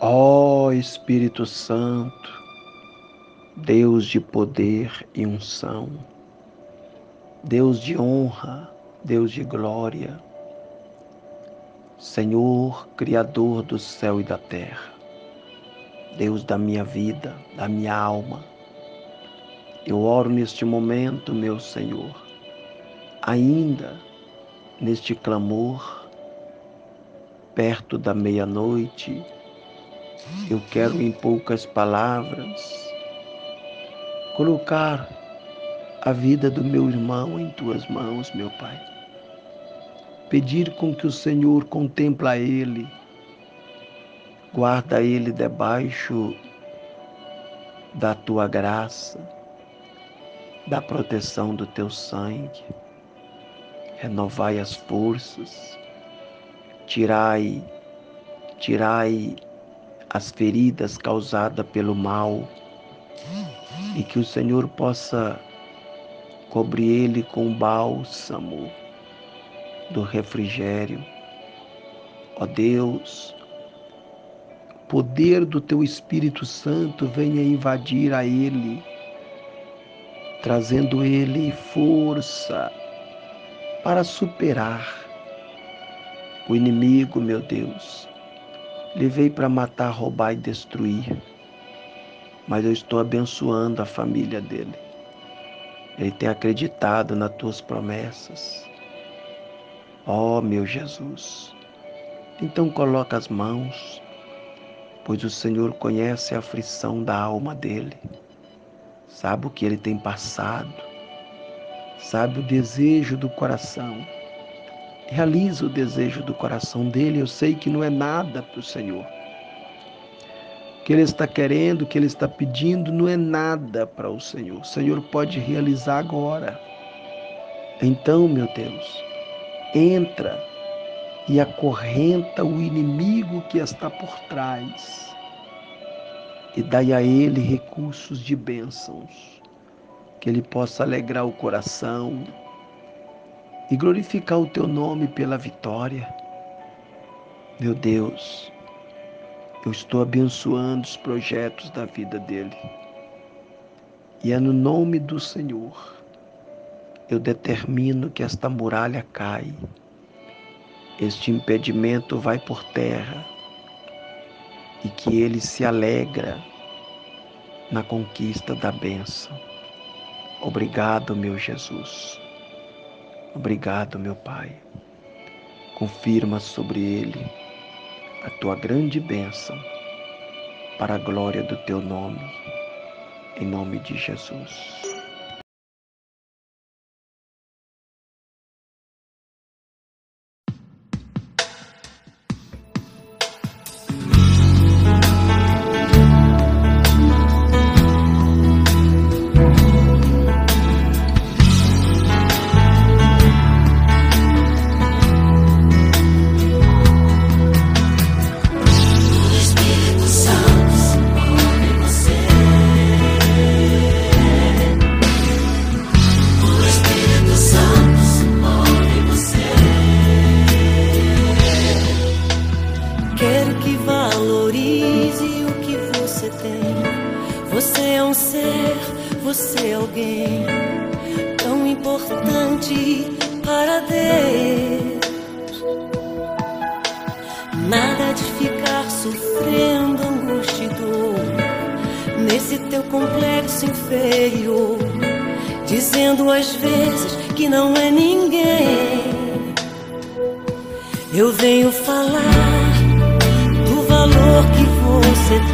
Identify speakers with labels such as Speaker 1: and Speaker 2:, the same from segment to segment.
Speaker 1: Ó Espírito Santo, Deus de poder e unção, Deus de honra, Deus de glória, Senhor, Criador do céu e da terra, Deus da minha vida, da minha alma, eu oro neste momento, meu Senhor, ainda neste clamor, perto da meia-noite, eu quero em poucas palavras colocar a vida do meu irmão em tuas mãos, meu Pai. Pedir com que o Senhor contempla ele, guarda ele debaixo da tua graça, da proteção do teu sangue. Renovai as forças, tirai, tirai as feridas causadas pelo mal e que o Senhor possa cobrir ele com bálsamo do refrigério. Ó Deus, poder do teu Espírito Santo venha invadir a ele, trazendo ele força para superar o inimigo, meu Deus Levei para matar, roubar e destruir. Mas eu estou abençoando a família dele. Ele tem acreditado nas tuas promessas. Ó oh, meu Jesus. Então coloca as mãos, pois o Senhor conhece a aflição da alma dele. Sabe o que ele tem passado. Sabe o desejo do coração realiza o desejo do coração dele. Eu sei que não é nada para o Senhor. O que ele está querendo, o que ele está pedindo, não é nada para o Senhor. O Senhor pode realizar agora. Então, meu Deus, entra e acorrenta o inimigo que está por trás e dai a ele recursos de bênçãos, que ele possa alegrar o coração, e glorificar o teu nome pela vitória. Meu Deus, eu estou abençoando os projetos da vida dele. E é no nome do Senhor eu determino que esta muralha cai, este impedimento vai por terra e que ele se alegra na conquista da bênção. Obrigado, meu Jesus. Obrigado, meu Pai. Confirma sobre ele a tua grande bênção, para a glória do teu nome, em nome de Jesus.
Speaker 2: Alguém tão importante para Deus. Nada de ficar sofrendo angústia e dor nesse teu complexo inferior, dizendo às vezes que não é ninguém. Eu venho falar do valor que você tem.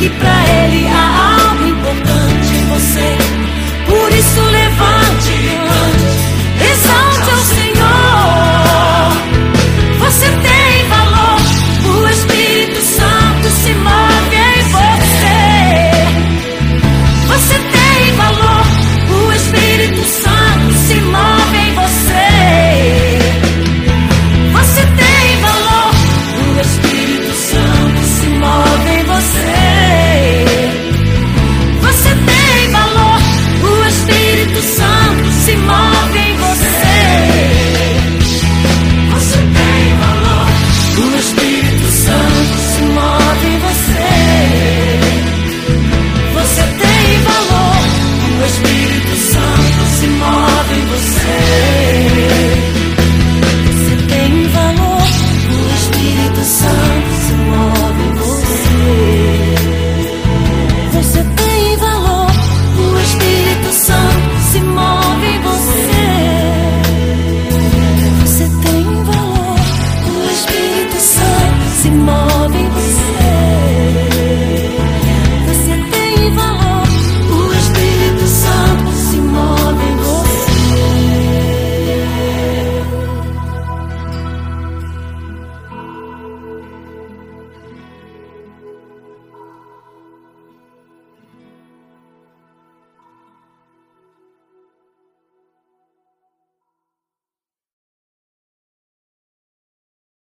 Speaker 2: Que pra ele maximum